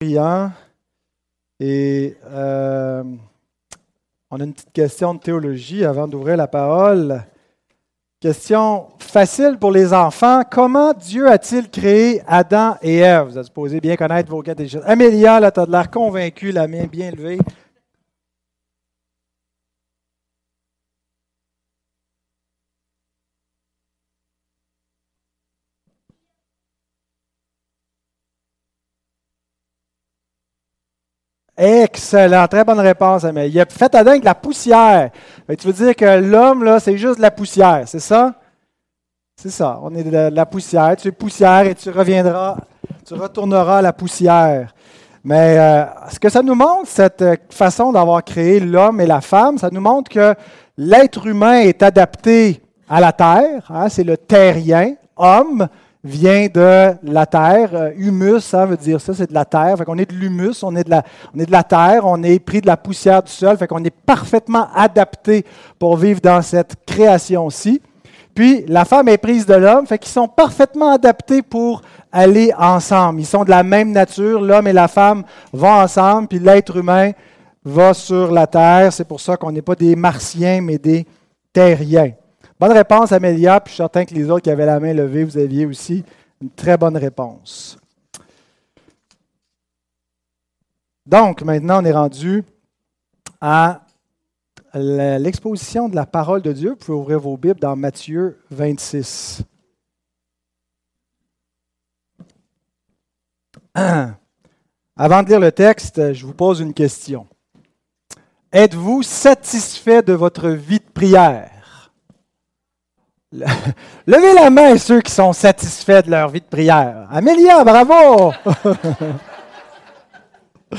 Et euh, on a une petite question de théologie avant d'ouvrir la parole. Question facile pour les enfants. Comment Dieu a-t-il créé Adam et Ève? Vous êtes supposé bien connaître vos catéchismes. Amélia, là, tu as de l'air convaincu, la main bien levée. Excellent, très bonne réponse, mais il a fait Adam avec la poussière. tu veux dire que l'homme, là, c'est juste de la poussière, c'est ça? C'est ça, on est de la poussière. Tu es poussière et tu reviendras, tu retourneras à la poussière. Mais euh, ce que ça nous montre, cette façon d'avoir créé l'homme et la femme, ça nous montre que l'être humain est adapté à la terre, hein, c'est le terrien, homme, vient de la terre. Euh, humus, ça veut dire ça, c'est de la terre. Fait est de l'humus, on est de, la, on est de la terre, on est pris de la poussière du sol. Fait qu'on est parfaitement adapté pour vivre dans cette création-ci. Puis la femme est prise de l'homme, fait qu'ils sont parfaitement adaptés pour aller ensemble. Ils sont de la même nature, l'homme et la femme vont ensemble, puis l'être humain va sur la terre. C'est pour ça qu'on n'est pas des martiens, mais des terriens. Bonne réponse, Amélia. Puis je suis certain que les autres qui avaient la main levée, vous aviez aussi une très bonne réponse. Donc, maintenant, on est rendu à l'exposition de la parole de Dieu. Vous pouvez ouvrir vos Bibles dans Matthieu 26. Avant de lire le texte, je vous pose une question. Êtes-vous satisfait de votre vie de prière? Levez la main ceux qui sont satisfaits de leur vie de prière. Amélia, bravo!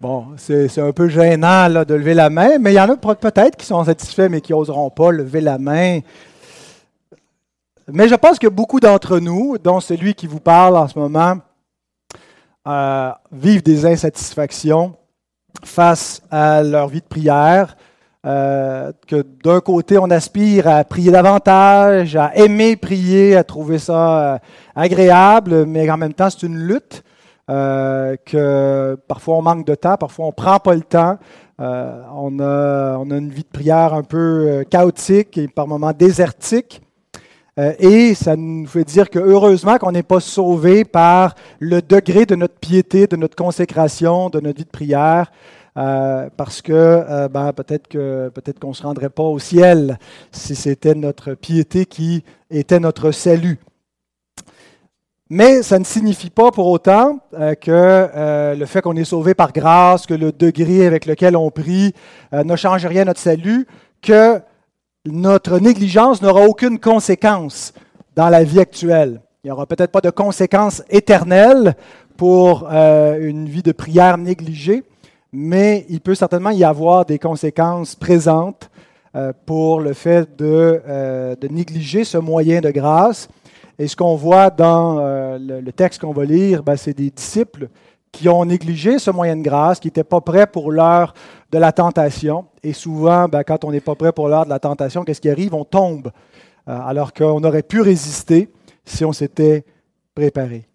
bon, c'est un peu gênant de lever la main, mais il y en a peut-être qui sont satisfaits mais qui n'oseront pas lever la main. Mais je pense que beaucoup d'entre nous, dont celui qui vous parle en ce moment, euh, vivent des insatisfactions face à leur vie de prière euh, que d'un côté, on aspire à prier davantage, à aimer prier, à trouver ça euh, agréable, mais en même temps, c'est une lutte, euh, que parfois on manque de temps, parfois on ne prend pas le temps. on, a, on a une vie de prière un peu chaotique et par moments désertique. et ça nous fait dire que heureusement qu'on n'est pas sauvé par le degré de notre piété, de notre consécration, de notre vie de prière. Euh, parce que euh, ben, peut-être que peut-être qu'on ne se rendrait pas au ciel si c'était notre piété qui était notre salut. Mais ça ne signifie pas pour autant euh, que le fait qu'on est sauvé par grâce, que le degré avec lequel on prie ne change rien à notre salut, que notre négligence n'aura aucune conséquence dans la vie actuelle. Il n'y aura peut-être pas de conséquences éternelles pour une vie de prière négligée, mais il peut certainement y avoir des conséquences présentes euh, pour le fait euh, de, négliger ce moyen de grâce. Et ce qu'on voit dans euh, le, texte qu'on va lire, ben, c'est des disciples qui ont négligé ce moyen de grâce, qui n'étaient pas prêts pour l'heure de la tentation. Et souvent, ben, quand on n'est pas prêt pour l'heure de la tentation, qu'est-ce qui arrive? On tombe, alors qu'on aurait pu résister si on s'était préparé.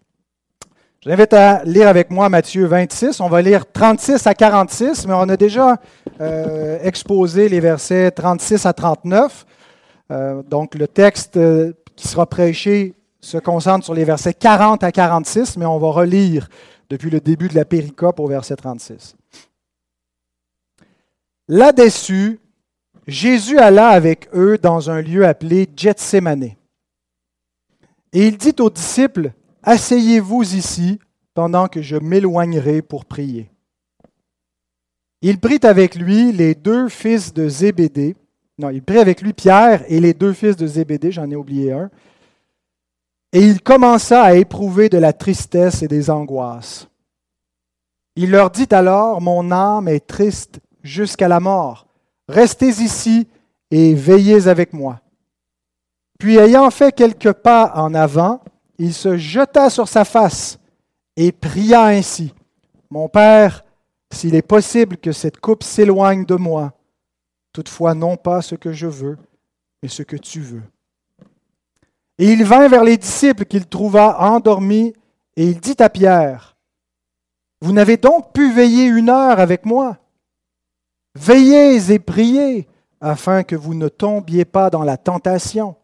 Je l'invite à lire avec moi Matthieu 26. On va lire 36 à 46, mais on a déjà euh, exposé les versets 36 à 39. Euh, donc le texte euh, qui sera prêché se concentre sur les versets 40 à 46, mais on va relire depuis le début de la péricope au verset 36. Là-dessus, Jésus alla avec eux dans un lieu appelé Gethsemane. Et il dit aux disciples, Asseyez-vous ici pendant que je m'éloignerai pour prier. Il prit avec lui les deux fils de Zébédée. Non, il prit avec lui Pierre et les deux fils de Zébédée, j'en ai oublié un. Et il commença à éprouver de la tristesse et des angoisses. Il leur dit alors, Mon âme est triste jusqu'à la mort. Restez ici et veillez avec moi. Puis ayant fait quelques pas en avant, il se jeta sur sa face et pria ainsi, Mon Père, s'il est possible que cette coupe s'éloigne de moi, toutefois non pas ce que je veux, mais ce que tu veux. Et il vint vers les disciples qu'il trouva endormis Et il dit à Pierre, Vous n'avez donc pu veiller une heure avec moi? Veillez et priez afin que vous ne tombiez pas dans la tentation.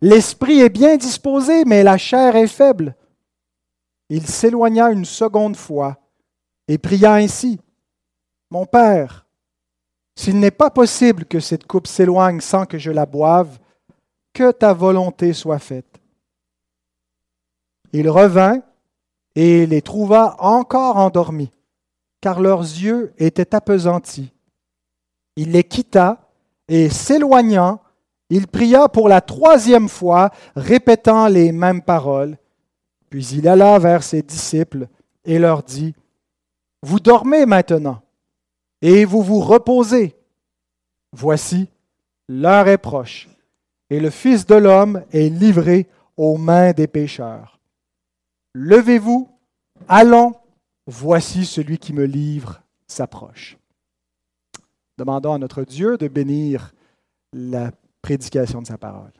L'esprit est bien disposé, mais la chair est faible. Il s'éloigna une seconde fois et pria ainsi. Mon Père, s'il n'est pas possible que cette coupe s'éloigne sans que je la boive, que ta volonté soit faite. Il revint et les trouva encore endormis, car leurs yeux étaient appesantis. Il les quitta et s'éloignant, il pria pour la troisième fois, répétant les mêmes paroles. Puis il alla vers ses disciples et leur dit, Vous dormez maintenant et vous vous reposez. Voici, l'heure est proche, et le Fils de l'homme est livré aux mains des pécheurs. Levez-vous, allons, voici celui qui me livre s'approche. Demandons à notre Dieu de bénir la prédication de sa parole.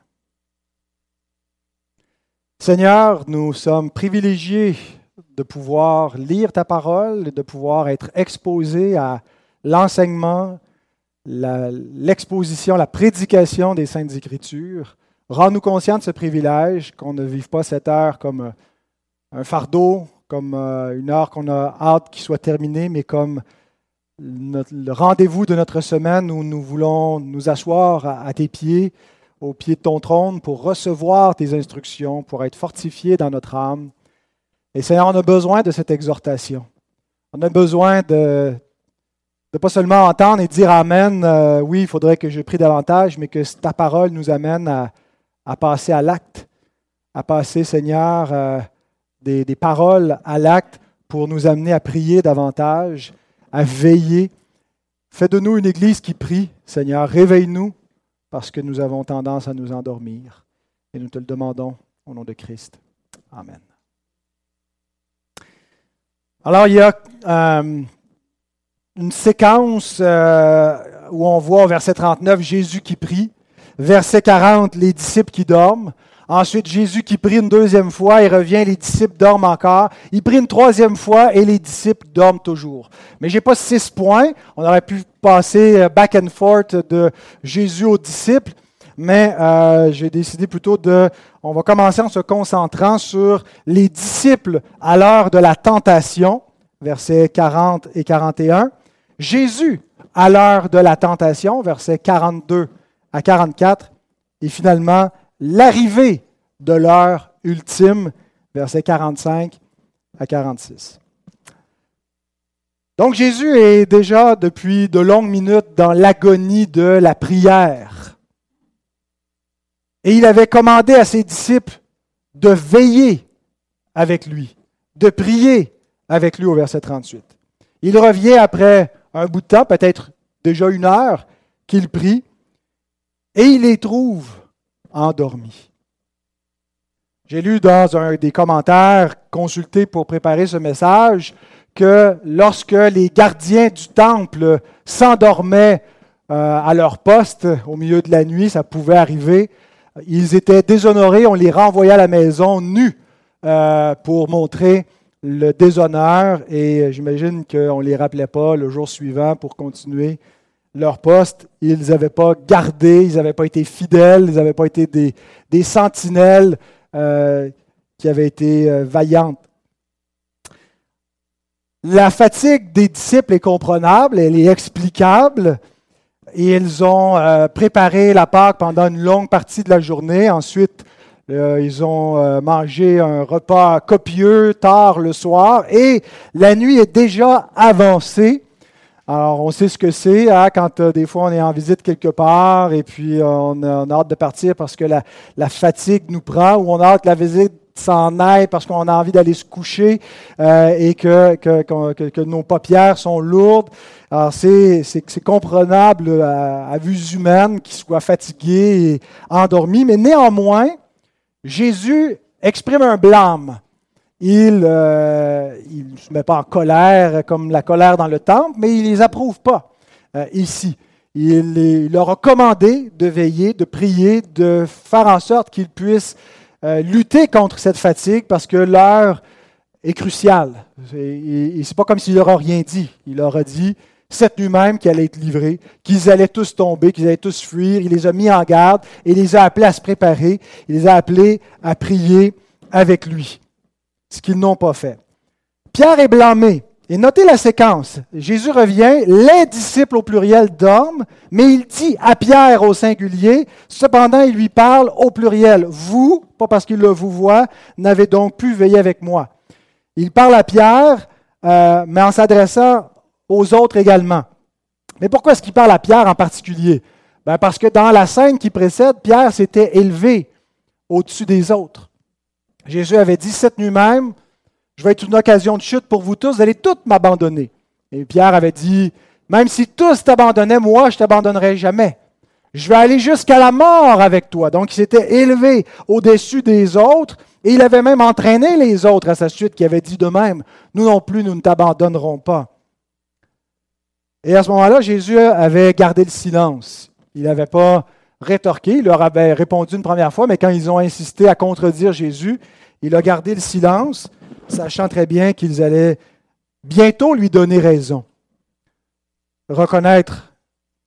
Seigneur, nous sommes privilégiés de pouvoir lire ta parole, de pouvoir être exposés à l'enseignement, l'exposition, la, prédication des Saintes Écritures. Rends-nous conscients de ce privilège, qu'on ne vive pas cette heure comme euh, un fardeau, comme euh, une heure qu'on a hâte qu'il soit terminée, mais comme le rendez-vous de notre semaine où nous voulons nous asseoir à, tes pieds, au pied de ton trône, pour recevoir tes instructions, pour être fortifiés dans notre âme. Et Seigneur, on a besoin de cette exhortation. On a besoin de de pas seulement entendre et dire Amen, euh, oui, il faudrait que je prie davantage, mais que ta parole nous amène à, passer à l'acte, à passer, Seigneur, euh, des, paroles à l'acte pour nous amener à prier davantage, à veiller. Fais de nous une Église qui prie, Seigneur. Réveille-nous parce que nous avons tendance à nous endormir. Et nous te le demandons au nom de Christ. Amen. Alors, il y a euh, une séquence euh, où on voit au verset 39 Jésus qui prie, verset 40 les disciples qui dorment, ensuite Jésus qui prie une deuxième fois, il revient, les disciples dorment encore, il prie une troisième fois et les disciples dorment toujours. Mais j'ai pas six points, on aurait pu passer euh, back and forth de Jésus aux disciples, mais euh, j'ai décidé plutôt de, on va commencer en se concentrant sur les disciples à l'heure de la tentation, versets 40 et 41. Jésus à l'heure de la tentation, versets 42 à 44, et finalement l'arrivée de l'heure ultime, versets 45 à 46. Donc Jésus est déjà depuis de longues minutes dans l'agonie de la prière. Et il avait commandé à ses disciples de veiller avec lui, de prier avec lui au verset 38. Il revient après un bout de temps, peut-être déjà une heure, qu'il prie, et il les trouve J'ai lu dans un des commentaires consultés pour préparer ce message que lorsque les gardiens du temple s'endormaient euh, à leur poste au milieu de la nuit, ça pouvait arriver, ils étaient déshonorés, on les renvoyait à la maison nus euh, pour montrer le déshonneur et j'imagine qu'on ne les rappelait pas le jour suivant pour continuer leur poste. Ils n'avaient pas gardé, ils n'avaient pas été fidèles, ils n'avaient pas été des, des sentinelles euh, qui avaient été euh, vaillantes. La fatigue des disciples est comprenable, elle est explicable. Et ils ont euh, préparé la Pâque pendant une longue partie de la journée. Ensuite, ils ont mangé un repas copieux tard le soir et la nuit est déjà avancée. Alors, on sait ce que c'est hein, quand euh, des fois on est en visite quelque part et puis on, a hâte de partir parce que la, fatigue nous prend ou on a hâte que la visite s'en aille parce qu'on a envie d'aller se coucher et que, que, nos paupières sont lourdes. Alors, c'est comprenable à, à vue humaine qu'ils soient fatigués et endormis, mais néanmoins, Jésus exprime un blâme. Il ne euh, se met pas en colère comme la colère dans le temple, mais il ne les approuve pas euh, ici. Il, leur a commandé de veiller, de prier, de faire en sorte qu'ils puissent euh, lutter contre cette fatigue parce que l'heure est crucial. Et, c'est pas comme s'il leur a rien dit. Il leur a dit cette nuit même qu'ils allaient être livrés, qu'ils allaient tous tomber, qu'ils allaient tous fuir. Il les a mis en garde et les a appelés à se préparer. Il les a appelés à prier avec lui, ce qu'ils n'ont pas fait. Pierre est blâmé. Et notez la séquence. Jésus revient, les disciples au pluriel dorment, mais il dit à Pierre au singulier, cependant il lui parle au pluriel. Vous, pas parce qu'il le vous voit, n'avez donc pu veiller avec moi. Il parle à Pierre, euh, mais en s'adressant aux autres également. Mais pourquoi est-ce qu'il parle à Pierre en particulier? Ben parce que dans la scène qui précède, Pierre s'était élevé au-dessus des autres. Jésus avait dit cette nuit même, je vais être une occasion de chute pour vous tous, vous allez tous m'abandonner. Et Pierre avait dit, même si tous t'abandonnaient, moi, je t'abandonnerai jamais. Je vais aller jusqu'à la mort avec toi. Donc, il s'était élevé au-dessus des autres et il avait même entraîné les autres à sa suite qui avaient dit de même, nous non plus, nous ne t'abandonnerons pas. Et à ce moment-là, Jésus avait gardé le silence. Il n'avait pas rétorqué, il leur avait répondu une première fois, mais quand ils ont insisté à contredire Jésus, il a gardé le silence sachant très bien qu'ils allaient bientôt lui donner raison, reconnaître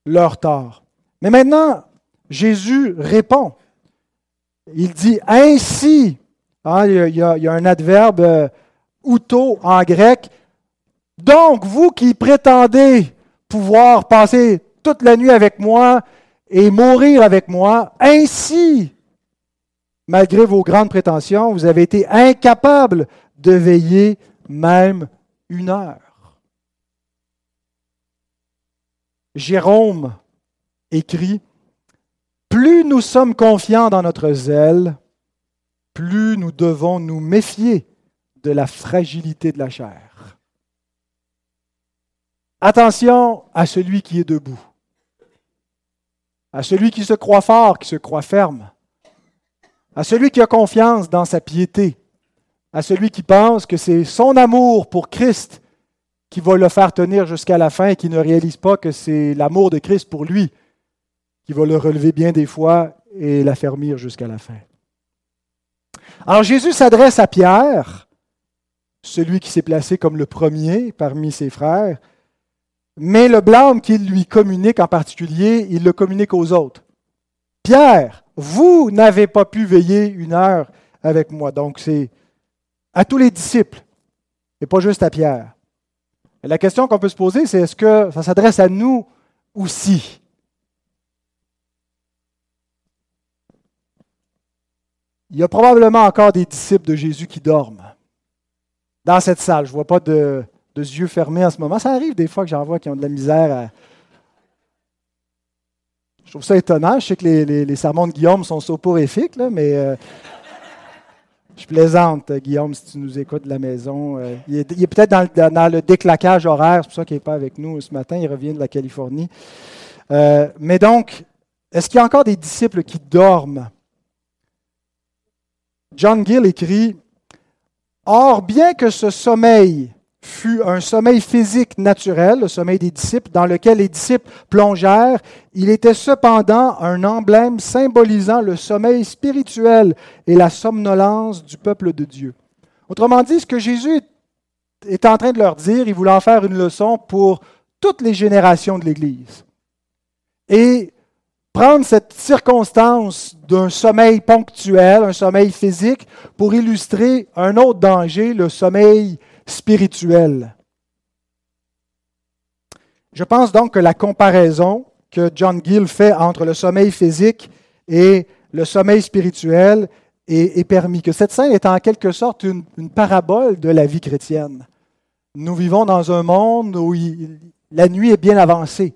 leur tort. Mais maintenant, Jésus répond. Il dit ainsi. Hein, il, y a, un adverbe euh, outo en grec. Donc, vous qui prétendez pouvoir passer toute la nuit avec moi et mourir avec moi, ainsi, malgré vos grandes prétentions, vous avez été incapables de veiller même une heure. Jérôme écrit, Plus nous sommes confiants dans notre zèle, plus nous devons nous méfier de la fragilité de la chair. Attention à celui qui est debout, à celui qui se croit fort, qui se croit ferme, à celui qui a confiance dans sa piété, à celui qui pense que c'est son amour pour Christ qui va le faire tenir jusqu'à la fin et qui ne réalise pas que c'est l'amour de Christ pour lui qui va le relever bien des fois et l'affermir jusqu'à la fin. Alors Jésus s'adresse à Pierre, celui qui s'est placé comme le premier parmi ses frères, mais le blâme qu'il lui communique en particulier, il le communique aux autres. Pierre, vous n'avez pas pu veiller une heure avec moi. Donc c'est à tous les disciples et pas juste à Pierre. La question qu'on peut se poser, c'est est-ce que ça s'adresse à nous aussi? Il y a probablement encore des disciples de Jésus qui dorment dans cette salle. Je ne vois pas de, yeux fermés en ce moment. Ça arrive des fois que j'en vois qui ont de la misère à. Je trouve ça étonnant. Je sais que les, sermons de Guillaume sont soporifiques, là, mais euh, je plaisante, Guillaume, si tu nous écoutes de la maison. Euh, il est, peut-être dans, le déclaquage horaire, c'est pour ça qu'il n'est pas avec nous ce matin, il revient de la Californie. Euh, mais donc, est-ce qu'il y a encore des disciples qui dorment? John Gill écrit Or, bien que ce sommeil fut un sommeil physique naturel, le sommeil des disciples, dans lequel les disciples plongèrent, il était cependant un emblème symbolisant le sommeil spirituel et la somnolence du peuple de Dieu. Autrement dit, ce que Jésus est en train de leur dire, il voulait en faire une leçon pour toutes les générations de l'Église. Et prendre cette circonstance d'un sommeil ponctuel, un sommeil physique, pour illustrer un autre danger, le sommeil spirituel. Je pense donc que la comparaison que John Gill fait entre le sommeil physique et le sommeil spirituel est, permis, que cette scène est en quelque sorte une, parabole de la vie chrétienne. Nous vivons dans un monde où la nuit est bien avancée.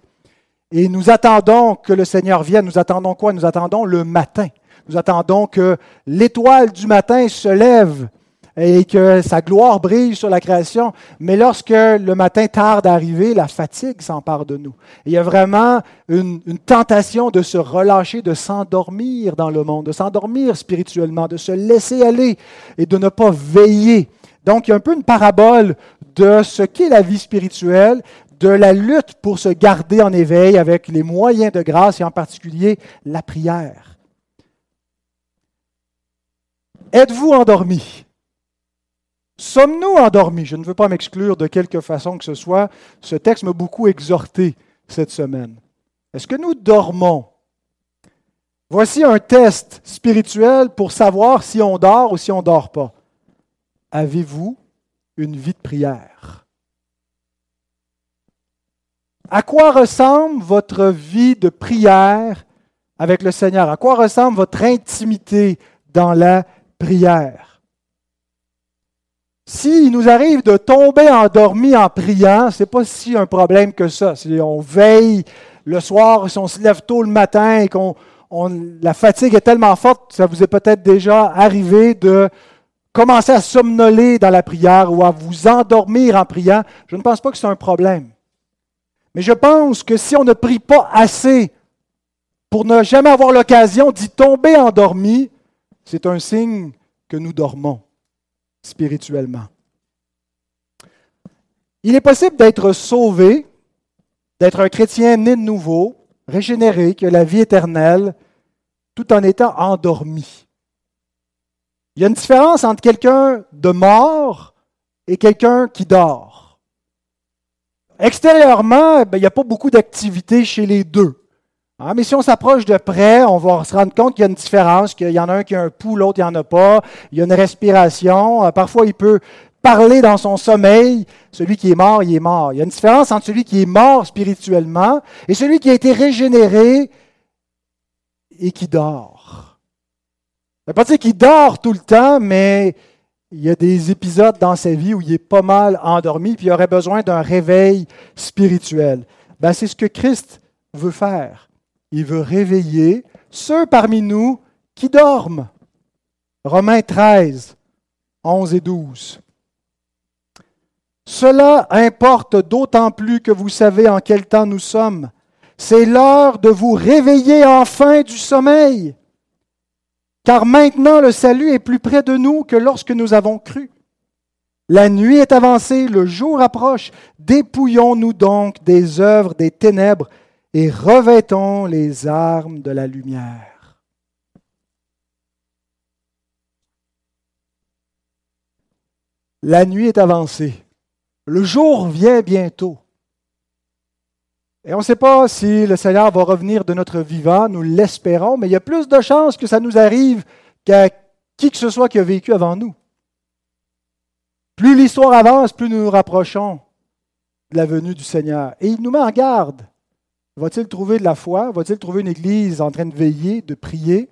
Et nous attendons que le Seigneur vienne. Nous attendons quoi? Nous attendons le matin. Nous attendons que l'étoile du matin se lève et que sa gloire brille sur la création. Mais lorsque le matin tarde à arriver, la fatigue s'empare de nous. il y a vraiment une, tentation de se relâcher, de s'endormir dans le monde, de s'endormir spirituellement, de se laisser aller et de ne pas veiller. Donc, il y a un peu une parabole de ce qu'est la vie spirituelle, de la lutte pour se garder en éveil avec les moyens de grâce et en particulier la prière. Êtes-vous endormi? Sommes-nous endormis? Je ne veux pas m'exclure de quelque façon que ce soit. Ce texte m'a beaucoup exhorté cette semaine. Est-ce que nous dormons? Voici un test spirituel pour savoir si on dort ou si on ne dort pas. Avez-vous une vie de prière? À quoi ressemble votre vie de prière avec le Seigneur? À quoi ressemble votre intimité dans la prière? S'il nous arrive de tomber endormi en priant, ce n'est pas si un problème que ça. Si on veille le soir, si on se lève tôt le matin et qu'on la fatigue est tellement forte, ça vous est peut-être déjà arrivé de commencer à somnoler dans la prière ou à vous endormir en priant. Je ne pense pas que c'est un problème. Mais je pense que si on ne prie pas assez pour ne jamais avoir l'occasion d'y tomber endormi, c'est un signe que nous dormons spirituellement. Il est possible d'être sauvé, d'être un chrétien né de nouveau, régénéré, qui a la vie éternelle, tout en étant endormi. Il y a une différence entre quelqu'un de mort et quelqu'un qui dort. Extérieurement, ben, il n'y a pas beaucoup d'activité chez les deux. Hein, mais si on s'approche de près, on va se rendre compte qu'il y a une différence, qu'il y en a un qui a un pouls, l'autre il n'y en a pas. Il y a une respiration. Euh, parfois, il peut parler dans son sommeil. Celui qui est mort, il est mort. Il y a une différence entre celui qui est mort spirituellement et celui qui a été régénéré et qui dort. Ça ne veut pas dire qu'il dort tout le temps, mais il y a des épisodes dans sa vie où il est pas mal endormi, puis il aurait besoin d'un réveil spirituel. Ben, c'est ce que Christ veut faire. Il veut réveiller ceux parmi nous qui dorment. Romains 13, 11 et 12. Cela importe d'autant plus que vous savez en quel temps nous sommes. C'est l'heure de vous réveiller enfin du sommeil, car maintenant le salut est plus près de nous que lorsque nous avons cru. La nuit est avancée, le jour approche. Dépouillons-nous donc des œuvres des ténèbres et revêtons les armes de la lumière. La nuit est avancée. Le jour vient bientôt. Et on ne sait pas si le Seigneur va revenir de notre vivant, nous l'espérons, mais il y a plus de chances que ça nous arrive qu'à qui que ce soit qui a vécu avant nous. Plus l'histoire avance, plus nous nous rapprochons de la venue du Seigneur. Et il nous met en garde. Va-t-il trouver de la foi? Va-t-il trouver une église en train de veiller, de prier?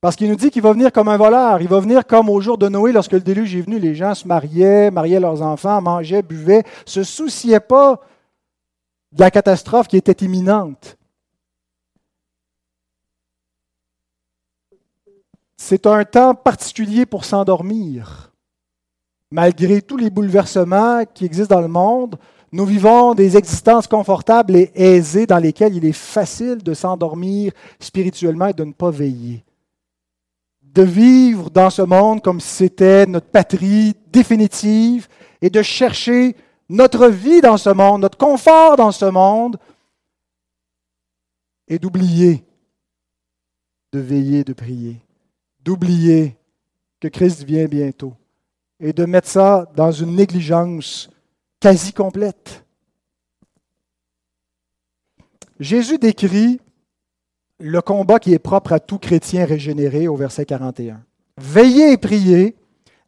Parce qu'il nous dit qu'il va venir comme un voleur. Il va venir comme au jour de Noé, lorsque le déluge est venu. Les gens se mariaient, mariaient leurs enfants, mangeaient, buvaient, se souciaient pas de la catastrophe qui était imminente. C'est un temps particulier pour s'endormir. Malgré tous les bouleversements qui existent dans le monde, nous vivons des existences confortables et aisées dans lesquelles il est facile de s'endormir spirituellement et de ne pas veiller. De vivre dans ce monde comme si c'était notre patrie définitive et de chercher notre vie dans ce monde, notre confort dans ce monde, et d'oublier de veiller, de prier, d'oublier que Christ vient bientôt, et de mettre ça dans une négligence quasi complète. Jésus décrit le combat qui est propre à tout chrétien régénéré au verset 41. Veillez et priez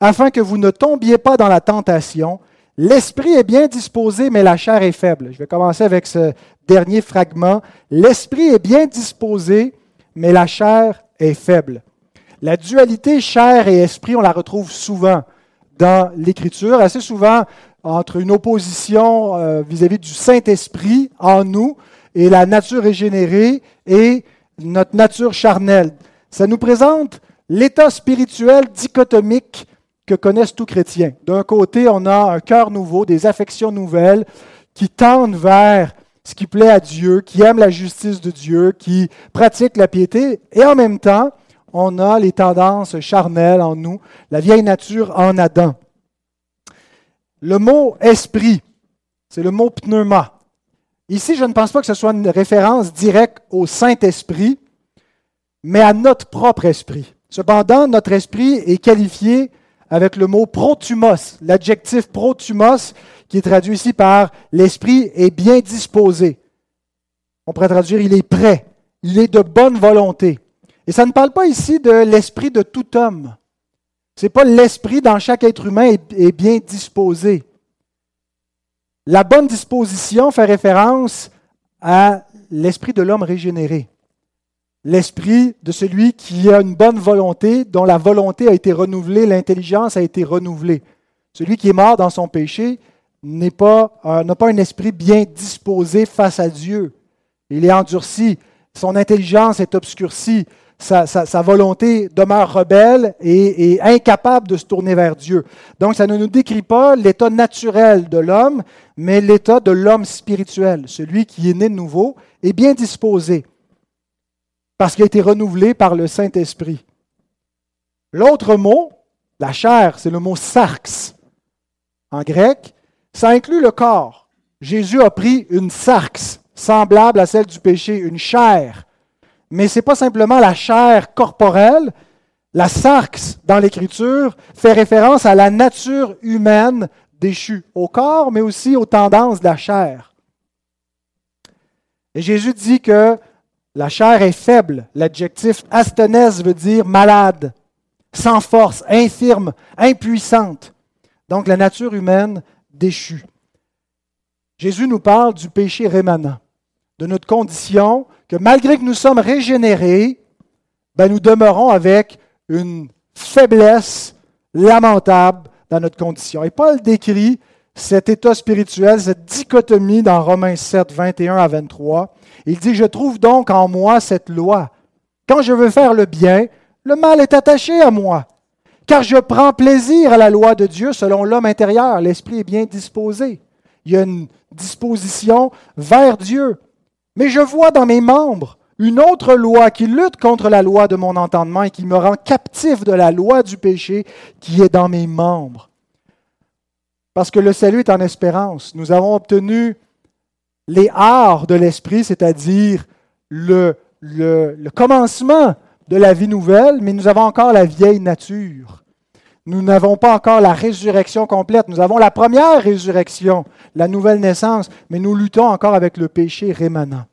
afin que vous ne tombiez pas dans la tentation. L'esprit est bien disposé, mais la chair est faible. Je vais commencer avec ce dernier fragment. L'esprit est bien disposé, mais la chair est faible. La dualité chair et esprit, on la retrouve souvent dans l'Écriture, assez souvent entre une opposition euh, vis-à-vis du Saint-Esprit en nous et la nature régénérée et notre nature charnelle. Ça nous présente l'état spirituel dichotomique que connaissent tous chrétiens. D'un côté, on a un cœur nouveau, des affections nouvelles qui tendent vers ce qui plaît à Dieu, qui aiment la justice de Dieu, qui pratiquent la piété, et en même temps, on a les tendances charnelles en nous, la vieille nature en Adam. Le mot esprit, c'est le mot pneuma. Ici, je ne pense pas que ce soit une référence directe au Saint-Esprit, mais à notre propre esprit. Cependant, notre esprit est qualifié avec le mot protumos, l'adjectif protumos, qui est traduit ici par l'esprit est bien disposé. On pourrait traduire il est prêt, il est de bonne volonté. Et ça ne parle pas ici de l'esprit de tout homme. Ce n'est pas l'esprit dans chaque être humain est, bien disposé. La bonne disposition fait référence à l'esprit de l'homme régénéré. L'esprit de celui qui a une bonne volonté, dont la volonté a été renouvelée, l'intelligence a été renouvelée. Celui qui est mort dans son péché n'a pas, pas un esprit bien disposé face à Dieu. Il est endurci, son intelligence est obscurcie, sa, volonté demeure rebelle et, incapable de se tourner vers Dieu. Donc ça ne nous décrit pas l'état naturel de l'homme, mais l'état de l'homme spirituel, celui qui est né de nouveau et bien disposé, parce qu'il a été renouvelé par le Saint-Esprit. L'autre mot, la chair, c'est le mot sarx en grec, ça inclut le corps. Jésus a pris une sarx, semblable à celle du péché, une chair mais ce n'est pas simplement la chair corporelle. La sarx dans l'Écriture fait référence à la nature humaine déchue, au corps, mais aussi aux tendances de la chair. Et Jésus dit que la chair est faible. L'adjectif asthénèse veut dire malade, sans force, infirme, impuissante. Donc la nature humaine déchue. Jésus nous parle du péché rémanent, de notre condition que malgré que nous sommes régénérés, ben nous demeurons avec une faiblesse lamentable dans notre condition. Et Paul décrit cet état spirituel, cette dichotomie dans Romains 7, 21 à 23. Il dit, je trouve donc en moi cette loi. Quand je veux faire le bien, le mal est attaché à moi. Car je prends plaisir à la loi de Dieu selon l'homme intérieur. L'esprit est bien disposé. Il y a une disposition vers Dieu. Mais je vois dans mes membres une autre loi qui lutte contre la loi de mon entendement et qui me rend captif de la loi du péché qui est dans mes membres. Parce que le salut est en espérance. Nous avons obtenu les arts de l'esprit, c'est-à-dire le, le, le, commencement de la vie nouvelle, mais nous avons encore la vieille nature. Nous n'avons pas encore la résurrection complète. Nous avons la première résurrection, la nouvelle naissance, mais nous luttons encore avec le péché rémanent.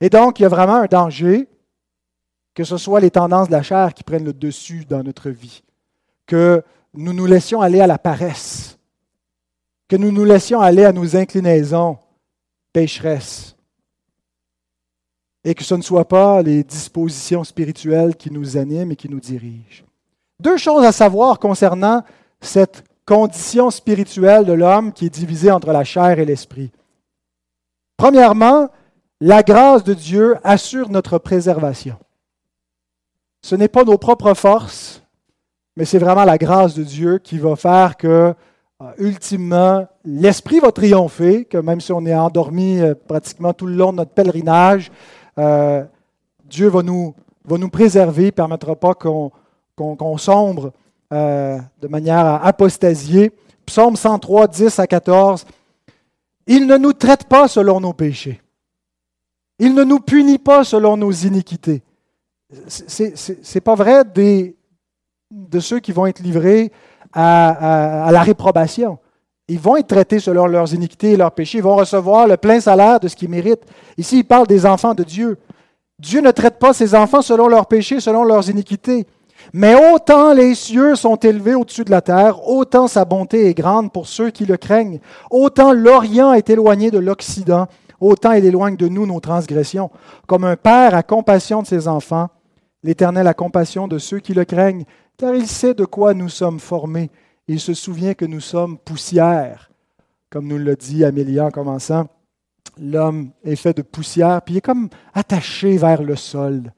Et donc, il y a vraiment un danger que ce soit les tendances de la chair qui prennent le dessus dans notre vie, que nous nous laissions aller à la paresse, que nous nous laissions aller à nos inclinaisons pécheresses, et que ce ne soit pas les dispositions spirituelles qui nous animent et qui nous dirigent. Deux choses à savoir concernant cette condition spirituelle de l'homme qui est divisée entre la chair et l'esprit. Premièrement, la grâce de Dieu assure notre préservation. Ce n'est pas nos propres forces, mais c'est vraiment la grâce de Dieu qui va faire que, euh, ultimement, l'Esprit va triompher, que même si on est endormi euh, pratiquement tout le long de notre pèlerinage, euh, Dieu va nous, va nous préserver, ne permettra pas qu'on qu'on sombre euh, de manière à apostasier. Psaume 103, 10 à 14. Il ne nous traite pas selon nos péchés. Il ne nous punit pas selon nos iniquités. Ce n'est pas vrai de ceux qui vont être livrés à, à, la réprobation. Ils vont être traités selon leurs iniquités et leurs péchés. Ils vont recevoir le plein salaire de ce qu'ils méritent. Ici, il parle des enfants de Dieu. Dieu ne traite pas ses enfants selon leurs péchés, selon leurs iniquités. Mais autant les cieux sont élevés au-dessus de la terre, autant sa bonté est grande pour ceux qui le craignent. Autant l'Orient est éloigné de l'Occident, autant il éloigne de nous nos transgressions. Comme un père a compassion de ses enfants, l'Éternel a compassion de ceux qui le craignent, car il sait de quoi nous sommes formés. Il se souvient que nous sommes poussière. Comme nous l'a dit Amélie en commençant, l'homme est fait de poussière, puis il est comme attaché vers le sol.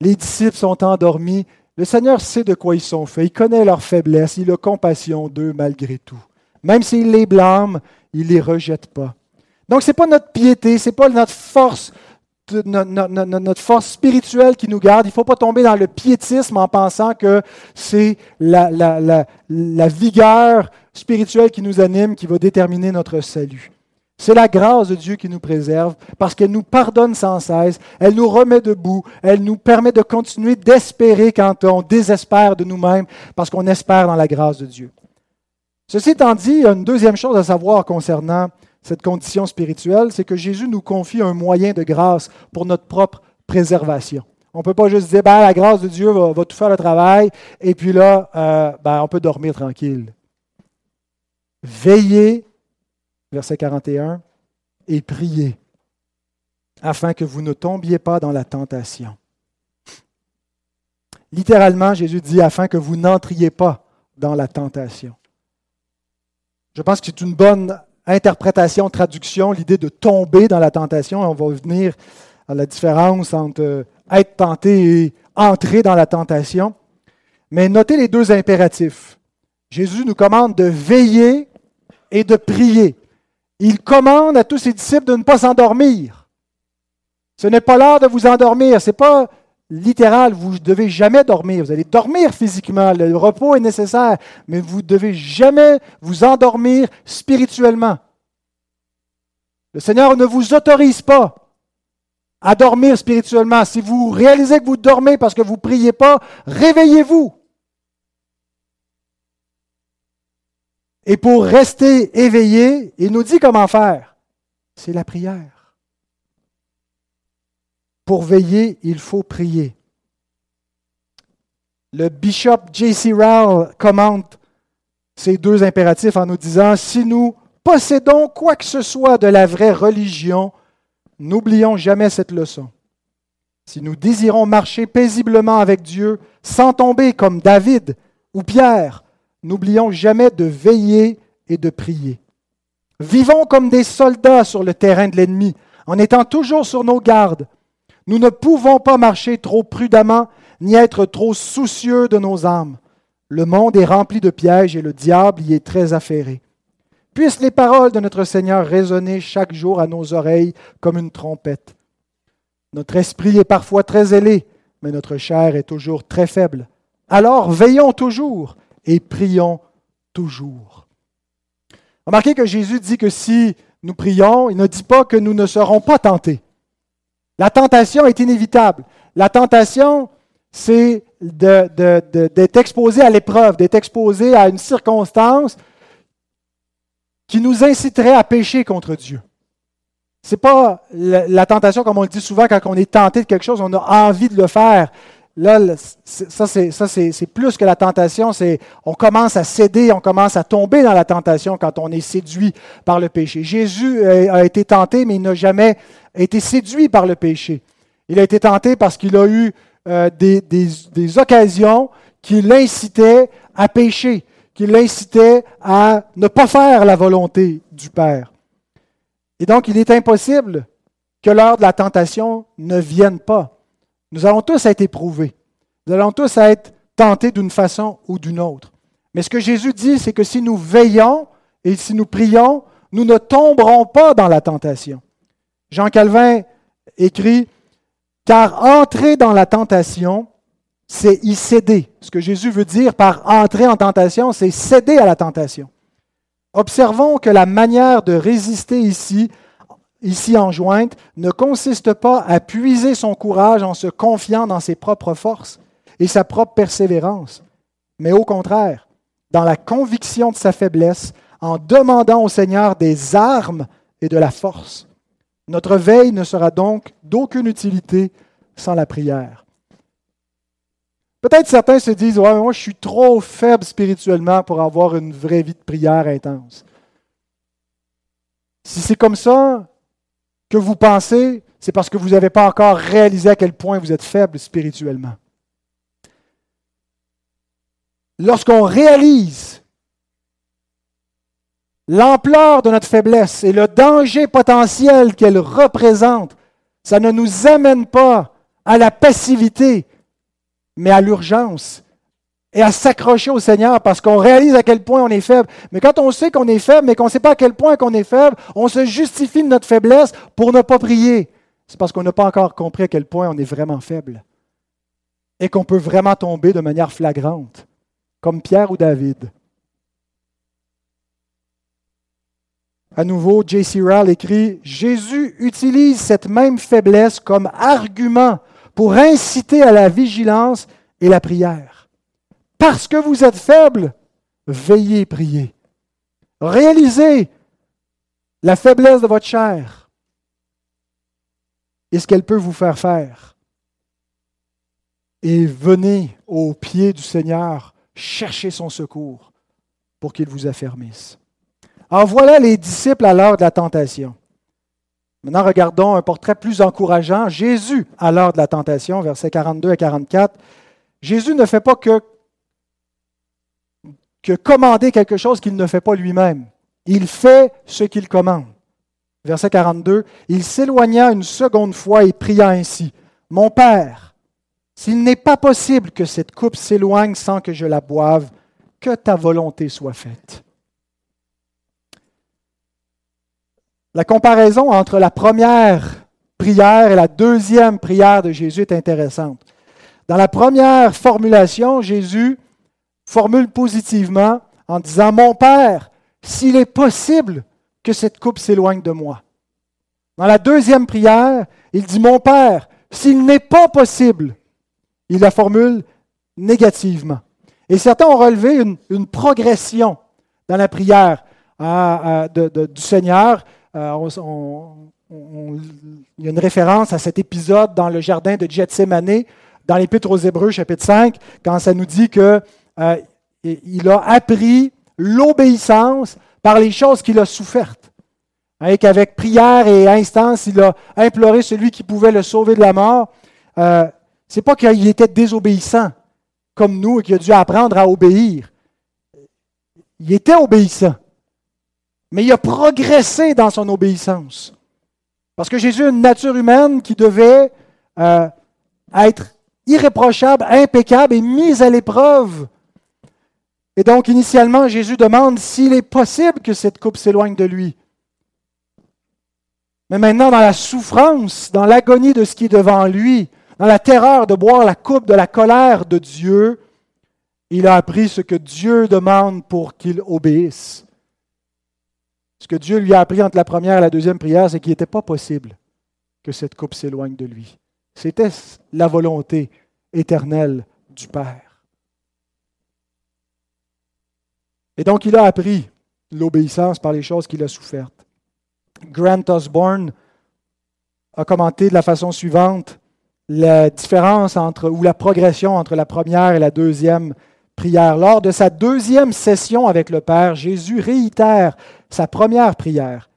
Les disciples sont endormis. Le Seigneur sait de quoi ils sont faits. Il connaît leurs faiblesses. Il a compassion d'eux malgré tout. Même s'il les blâme, il ne les rejette pas. Donc, ce n'est pas notre piété, ce n'est pas notre force, notre, force spirituelle qui nous garde. Il ne faut pas tomber dans le piétisme en pensant que c'est la vigueur spirituelle qui nous anime qui va déterminer notre salut. C'est la grâce de Dieu qui nous préserve parce qu'elle nous pardonne sans cesse, elle nous remet debout, elle nous permet de continuer d'espérer quand on désespère de nous-mêmes parce qu'on espère dans la grâce de Dieu. Ceci étant dit, il y a une deuxième chose à savoir concernant cette condition spirituelle, c'est que Jésus nous confie un moyen de grâce pour notre propre préservation. On ne peut pas juste dire, ben, la grâce de Dieu va, tout faire le travail, et puis là, euh, ben, on peut dormir tranquille. Veillez, verset 41, et priez, afin que vous ne tombiez pas dans la tentation. Littéralement, Jésus dit, afin que vous n'entriez pas dans la tentation. Je pense que c'est une bonne interprétation, traduction, l'idée de tomber dans la tentation. On va venir à la différence entre euh, être tenté et entrer dans la tentation. Mais notez les deux impératifs. Jésus nous commande de veiller et de prier. Il commande à tous ses disciples de ne pas s'endormir. Ce n'est pas l'heure de vous endormir. Ce n'est pas littéral. Vous ne devez jamais dormir. Vous allez dormir physiquement. Le repos est nécessaire. Mais vous ne devez jamais vous endormir spirituellement. Le Seigneur ne vous autorise pas à dormir spirituellement. Si vous réalisez que vous dormez parce que vous ne priez pas, réveillez-vous. Et pour rester éveillé, il nous dit comment faire. C'est la prière. Pour veiller, il faut prier. Le bishop J.C. Rowell commente ces deux impératifs en nous disant, si nous possédons quoi que ce soit de la vraie religion, N'oublions jamais cette leçon. Si nous désirons marcher paisiblement avec Dieu sans tomber comme David ou Pierre, n'oublions jamais de veiller et de prier. Vivons comme des soldats sur le terrain de l'ennemi, en étant toujours sur nos gardes. Nous ne pouvons pas marcher trop prudemment, ni être trop soucieux de nos âmes. Le monde est rempli de pièges et le diable y est très affairé. Puissent les paroles de notre Seigneur résonner chaque jour à nos oreilles comme une trompette. Notre esprit est parfois très ailé, mais notre chair est toujours très faible. Alors veillons toujours et prions toujours. Remarquez que Jésus dit que si nous prions, il ne dit pas que nous ne serons pas tentés. La tentation est inévitable. La tentation, c'est d'être exposé à l'épreuve, d'être exposé à une circonstance qui nous inciterait à pécher contre Dieu. Ce n'est pas la, tentation, comme on le dit souvent, quand on est tenté de quelque chose, on a envie de le faire. Là, ça, c'est plus que la tentation, c'est on commence à céder, on commence à tomber dans la tentation quand on est séduit par le péché. Jésus a été tenté, mais il n'a jamais été séduit par le péché. Il a été tenté parce qu'il a eu euh, des, occasions qui l'incitaient à pécher qui l'incitait à ne pas faire la volonté du Père. Et donc, il est impossible que l'heure de la tentation ne vienne pas. Nous allons tous être éprouvés. Nous allons tous être tentés d'une façon ou d'une autre. Mais ce que Jésus dit, c'est que si nous veillons et si nous prions, nous ne tomberons pas dans la tentation. Jean Calvin écrit, car entrer dans la tentation, c'est y céder. Ce que Jésus veut dire par entrer en tentation, c'est céder à la tentation. Observons que la manière de résister ici, ici enjointe, ne consiste pas à puiser son courage en se confiant dans ses propres forces et sa propre persévérance, mais au contraire, dans la conviction de sa faiblesse, en demandant au Seigneur des armes et de la force. Notre veille ne sera donc d'aucune utilité sans la prière. Peut-être certains se disent ouais, Moi, je suis trop faible spirituellement pour avoir une vraie vie de prière intense. Si c'est comme ça que vous pensez, c'est parce que vous n'avez pas encore réalisé à quel point vous êtes faible spirituellement. Lorsqu'on réalise l'ampleur de notre faiblesse et le danger potentiel qu'elle représente, ça ne nous amène pas à la passivité, mais à l'urgence et à s'accrocher au Seigneur parce qu'on réalise à quel point on est faible. Mais quand on sait qu'on est faible, mais qu'on ne sait pas à quel point qu'on est faible, on se justifie de notre faiblesse pour ne pas prier. C'est parce qu'on n'a pas encore compris à quel point on est vraiment faible et qu'on peut vraiment tomber de manière flagrante, comme Pierre ou David. à nouveau, J.C. Rall écrit Jésus utilise cette même faiblesse comme argument pour inciter à la vigilance et la prière. Parce que vous êtes faible, veillez priez. Réalisez la faiblesse de votre chair et ce qu'elle peut vous faire faire. Et venez au pied du Seigneur chercher son secours pour qu'il vous affermisse. Alors voilà les disciples à l'heure de la tentation. Maintenant, regardons un portrait plus encourageant. Jésus à l'heure de la tentation, versets 42 à 44. Jésus ne fait pas que, que commander quelque chose qu'il ne fait pas lui-même. Il fait ce qu'il commande. Verset 42. Il s'éloigna une seconde fois et pria ainsi. Mon Père, s'il n'est pas possible que cette coupe s'éloigne sans que je la boive, que ta volonté soit faite. La comparaison entre la première prière et la deuxième prière de Jésus est intéressante. Dans la première formulation, Jésus formule positivement en disant, Mon Père, s'il est possible que cette coupe s'éloigne de moi. Dans la deuxième prière, il dit, Mon Père, s'il n'est pas possible, il la formule négativement. Et certains ont relevé une, progression dans la prière hein, du Seigneur. Euh, il y a une référence à cet épisode dans le jardin de Gethsemane, dans l'Épître aux Hébreux, chapitre 5, quand ça nous dit qu'il euh, a appris l'obéissance par les choses qu'il a souffertes. Et qu'avec prière et instance, il a imploré celui qui pouvait le sauver de la mort. Euh, c'est pas qu'il était désobéissant comme nous et qu'il a dû apprendre à obéir. Il était obéissant. Mais il a progressé dans son obéissance. Parce que Jésus a une nature humaine qui devait euh, être irréprochable, impeccable et mise à l'épreuve. Et donc, initialement, Jésus demande s'il est possible que cette coupe s'éloigne de lui. Mais maintenant, dans la souffrance, dans l'agonie de ce qui est devant lui, dans la terreur de boire la coupe de la colère de Dieu, il a appris ce que Dieu demande pour qu'il obéisse. Ce que Dieu lui a appris entre la première et la deuxième prière, c'est qu'il n'était pas possible que cette coupe s'éloigne de lui. C'était la volonté éternelle du Père. Et donc il a appris l'obéissance par les choses qu'il a souffertes. Grant Osborne a commenté de la façon suivante la différence entre, ou la progression entre la première et la deuxième prière. Lors de sa deuxième session avec le Père, Jésus réitère sa première prière,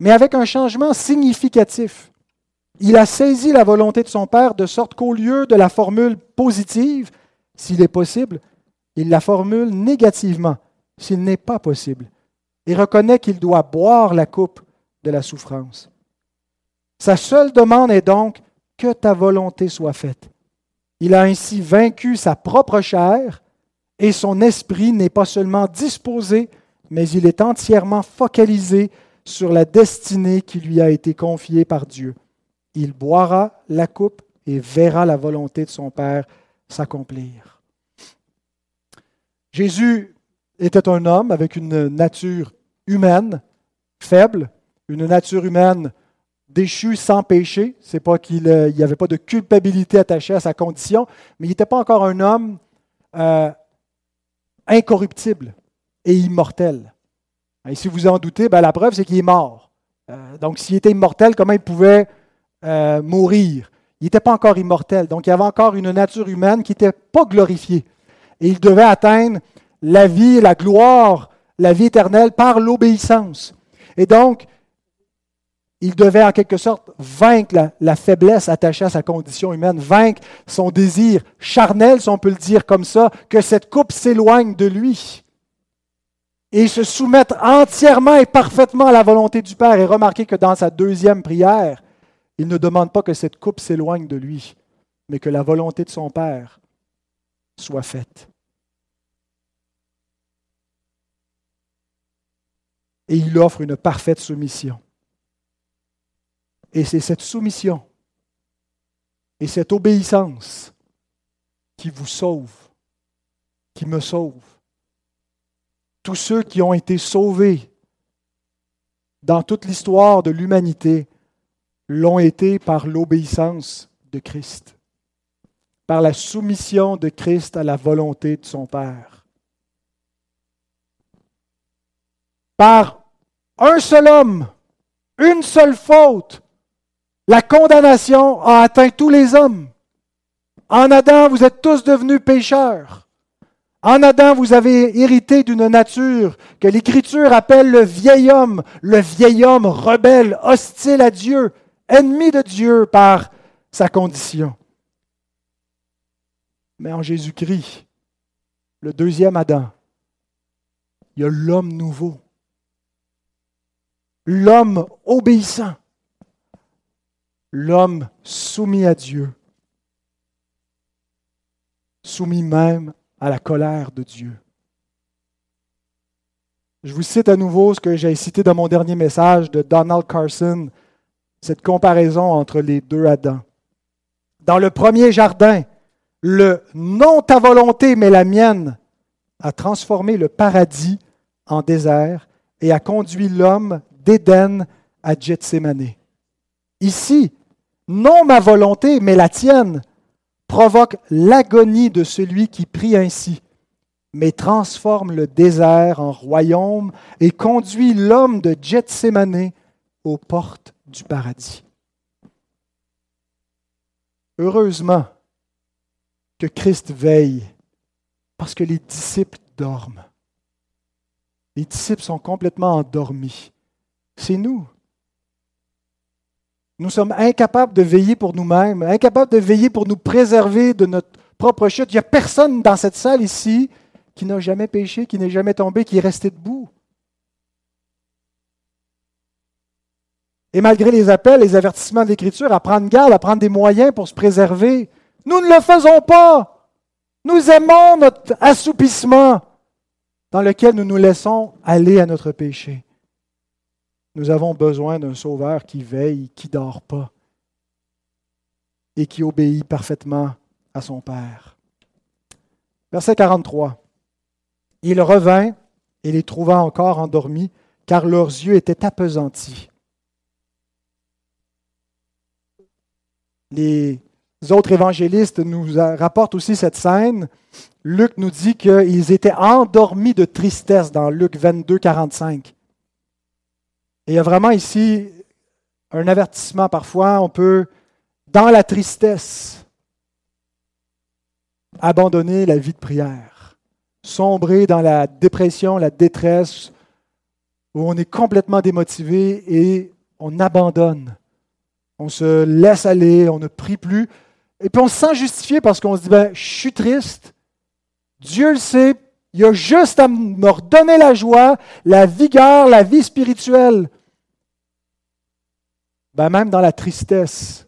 mais avec un changement significatif. Il a saisi la volonté de son Père de sorte qu'au lieu de la formule positive, s'il est possible, il la formule négativement, s'il n'est pas possible, et reconnaît qu'il doit boire la coupe de la souffrance. Sa seule demande est donc que ta volonté soit faite. Il a ainsi vaincu sa propre chair et son esprit n'est pas seulement disposé, mais il est entièrement focalisé sur la destinée qui lui a été confiée par Dieu. Il boira la coupe et verra la volonté de son Père s'accomplir. Jésus était un homme avec une nature humaine faible, une nature humaine déchu sans péché. C'est pas qu'il n'y euh, avait pas de culpabilité attachée à sa condition, mais il n'était pas encore un homme euh, incorruptible et immortel. Et si vous en doutez, ben, la preuve, c'est qu'il est mort. Euh, donc, s'il était immortel, comment il pouvait mourir? Il n'était pas encore immortel. Donc, il avait encore une nature humaine qui n'était pas glorifiée. Et il devait atteindre la vie, la gloire, la vie éternelle par l'obéissance. Et donc, il devait en quelque sorte vaincre la, faiblesse attachée à sa condition humaine, vaincre son désir charnel, si on peut le dire comme ça, que cette coupe s'éloigne de lui. Et se soumettre entièrement et parfaitement à la volonté du Père. Et remarquez que dans sa deuxième prière, il ne demande pas que cette coupe s'éloigne de lui, mais que la volonté de son Père soit faite. Et il offre une parfaite soumission. Et c'est cette soumission et cette obéissance qui vous sauve, qui me sauve. Tous ceux qui ont été sauvés dans toute l'histoire de l'humanité l'ont été par l'obéissance de Christ, par la soumission de Christ à la volonté de son Père. Par un seul homme, une seule faute, la condamnation a atteint tous les hommes. En Adam, vous êtes tous devenus pécheurs. En Adam, vous avez hérité d'une nature que l'Écriture appelle le vieil homme, le vieil homme rebelle, hostile à Dieu, ennemi de Dieu par sa condition. Mais en Jésus-Christ, le deuxième Adam, il y a l'homme nouveau, l'homme obéissant, l'homme soumis à Dieu, soumis même à la colère de Dieu. Je vous cite à nouveau ce que j'ai cité dans mon dernier message de Donald Carson, cette comparaison entre les deux Adams. Dans le premier jardin, le non ta volonté mais la mienne a transformé le paradis en désert et a conduit l'homme d'Éden à Gethsemane. Ici, non ma volonté mais la tienne provoque l'agonie de celui qui prie ainsi, mais transforme le désert en royaume et conduit l'homme de Gethsemane aux portes du paradis. Heureusement que Christ veille parce que les disciples dorment. Les disciples sont complètement endormis. C'est nous. Nous sommes incapables de veiller pour nous-mêmes, incapables de veiller pour nous préserver de notre propre chute. Il n'y a personne dans cette salle ici qui n'a jamais péché, qui n'est jamais tombé, qui est resté debout. Et malgré les appels, les avertissements de l'Écriture à prendre garde, à prendre des moyens pour se préserver, nous ne le faisons pas. Nous aimons notre assoupissement dans lequel nous nous laissons aller à notre péché. Nous avons besoin d'un sauveur qui veille, qui dort pas et qui obéit parfaitement à son Père. Verset 43. Il revint et les trouva encore endormis, car leurs yeux étaient appesantis. Les autres évangélistes nous rapportent aussi cette scène. Luc nous dit qu'ils étaient endormis de tristesse dans Luc 22, 45. Et il y a vraiment ici un avertissement parfois. On peut, dans la tristesse, abandonner la vie de prière, sombrer dans la dépression, la détresse, où on est complètement démotivé et on abandonne on se laisse aller, on ne prie plus. Et puis on se sent justifié parce qu'on se dit, ben, je suis triste. Dieu le sait. Il a juste à me redonner la joie, la vigueur, la vie spirituelle. Ben, même dans la tristesse,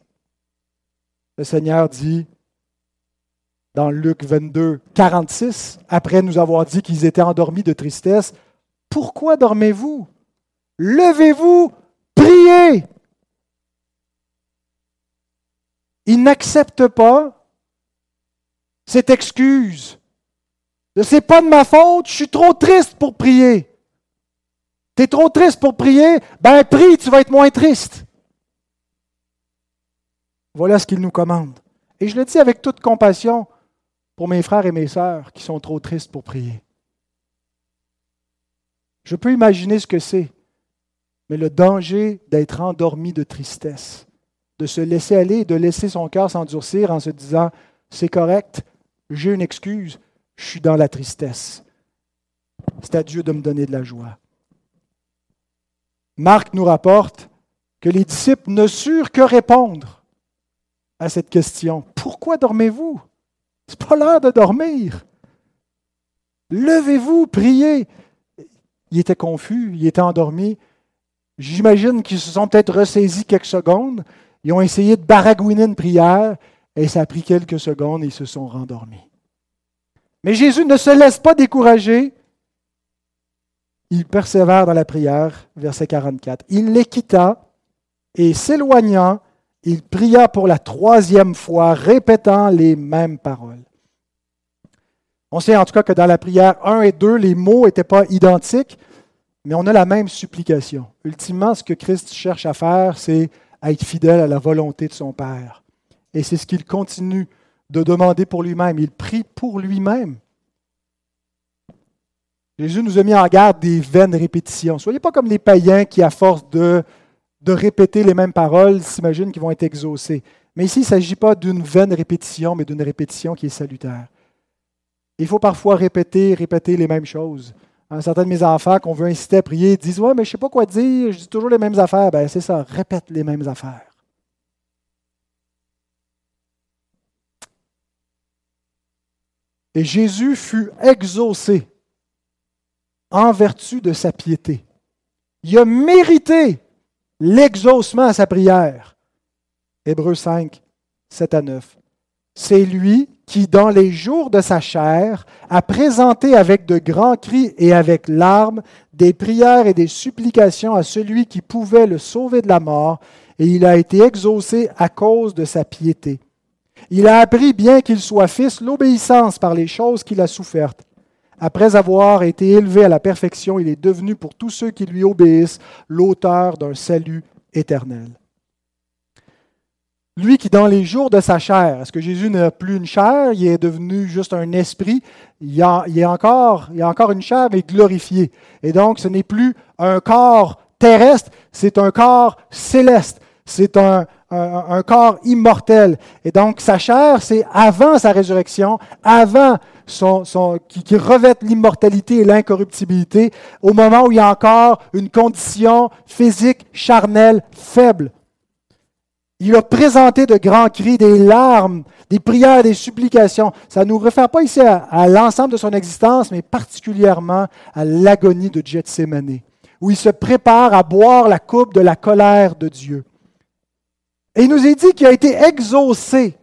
le Seigneur dit dans Luc 22, 46, après nous avoir dit qu'ils étaient endormis de tristesse, Pourquoi dormez-vous? Levez-vous, priez. Il n'accepte pas cette excuse. Ce n'est pas de ma faute, je suis trop triste pour prier. Tu es trop triste pour prier, ben prie, tu vas être moins triste. Voilà ce qu'il nous commande. Et je le dis avec toute compassion pour mes frères et mes sœurs qui sont trop tristes pour prier. Je peux imaginer ce que c'est, mais le danger d'être endormi de tristesse, de se laisser aller, de laisser son cœur s'endurcir en se disant, c'est correct, j'ai une excuse, je suis dans la tristesse. C'est à Dieu de me donner de la joie. Marc nous rapporte que les disciples ne surent que répondre à cette question. Pourquoi dormez-vous? Ce n'est pas l'heure de dormir. Levez-vous, priez. Il était confus, il était endormi. J'imagine qu'ils se sont peut-être ressaisis quelques secondes, ils ont essayé de baragouiner une prière et ça a pris quelques secondes et ils se sont rendormis. Mais Jésus ne se laisse pas décourager. Il persévère dans la prière, verset 44. Il les quitta et s'éloignant, il pria pour la troisième fois, répétant les mêmes paroles. On sait en tout cas que dans la prière 1 et 2, les mots n'étaient pas identiques, mais on a la même supplication. Ultimement, ce que Christ cherche à faire, c'est à être fidèle à la volonté de son Père. Et c'est ce qu'il continue de demander pour lui-même. Il prie pour lui-même. Jésus nous a mis en garde des vaines répétitions. Soyez pas comme les païens qui, à force de, de répéter les mêmes paroles, s'imaginent qu'ils vont être exaucés. Mais ici, il ne s'agit pas d'une vaine répétition, mais d'une répétition qui est salutaire. Il faut parfois répéter, répéter les mêmes choses. certains de mes enfants qu'on veut inciter à prier disent Ouais, mais je ne sais pas quoi dire, je dis toujours les mêmes affaires. Ben, c'est ça, répète les mêmes affaires. Et Jésus fut exaucé en vertu de sa piété. Il a mérité l'exaucement à sa prière. Hébreux 5, 7 à 9. C'est lui qui, dans les jours de sa chair, a présenté avec de grands cris et avec larmes des prières et des supplications à celui qui pouvait le sauver de la mort, et il a été exaucé à cause de sa piété. Il a appris, bien qu'il soit fils, l'obéissance par les choses qu'il a souffertes. Après avoir été élevé à la perfection, il est devenu pour tous ceux qui lui obéissent l'auteur d'un salut éternel. Lui qui, dans les jours de sa chair, est-ce que Jésus n'a plus une chair, il est devenu juste un esprit, il y a, il encore, il a encore une chair, mais glorifiée. Et donc, ce n'est plus un corps terrestre, c'est un corps céleste. C'est un, un, corps immortel. Et donc, sa chair, c'est avant sa résurrection, avant son, qui, qui revête l'immortalité et l'incorruptibilité, au moment où il y a encore une condition physique, charnelle, faible. Il a présenté de grands cris, des larmes, des prières, des supplications. Ça ne nous réfère pas ici à, à l'ensemble de son existence, mais particulièrement à l'agonie de Gethsemane, où il se prépare à boire la coupe de la colère de Dieu. Et il nous est dit qu'il a été exaucé.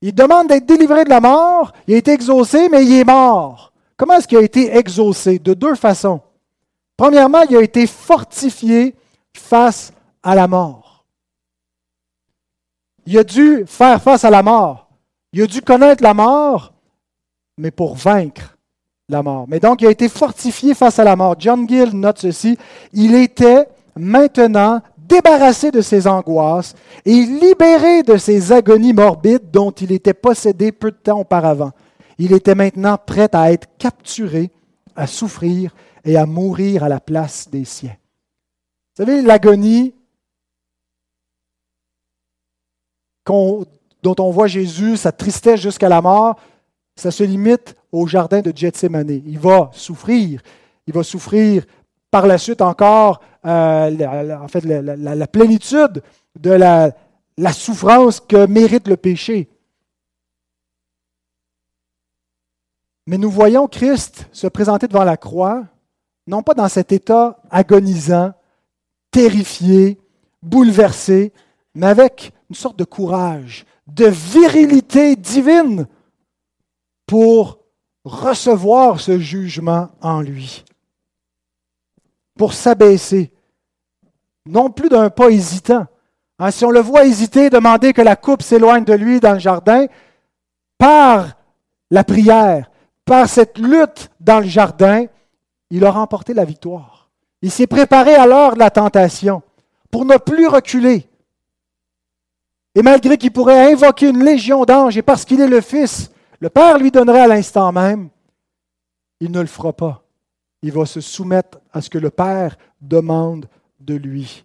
Il demande d'être délivré de la mort. Il a été exaucé, mais il est mort. Comment est-ce qu'il a été exaucé? De deux façons. Premièrement, il a été fortifié face à la mort. Il a dû faire face à la mort. Il a dû connaître la mort, mais pour vaincre la mort. Mais donc, il a été fortifié face à la mort. John Gill note ceci. Il était maintenant débarrassé de ses angoisses et libéré de ses agonies morbides dont il était possédé peu de temps auparavant. Il était maintenant prêt à être capturé, à souffrir et à mourir à la place des siens. Vous savez, l'agonie dont on voit Jésus, sa tristesse jusqu'à la mort, ça se limite au jardin de Gethsemane. Il va souffrir. Il va souffrir par la suite encore euh, en fait, la, plénitude de la, la souffrance que mérite le péché. Mais nous voyons Christ se présenter devant la croix, non pas dans cet état agonisant, terrifié, bouleversé, mais avec une sorte de courage, de virilité divine pour recevoir ce jugement en lui, pour s'abaisser, non plus d'un pas hésitant. Hein, si on le voit hésiter, demander que la coupe s'éloigne de lui dans le jardin, par la prière, par cette lutte dans le jardin, il a remporté la victoire. Il s'est préparé à l'heure de la tentation pour ne plus reculer. Et malgré qu'il pourrait invoquer une légion d'anges, et parce qu'il est le Fils, le Père lui donnerait à l'instant même, il ne le fera pas. Il va se soumettre à ce que le Père demande de lui.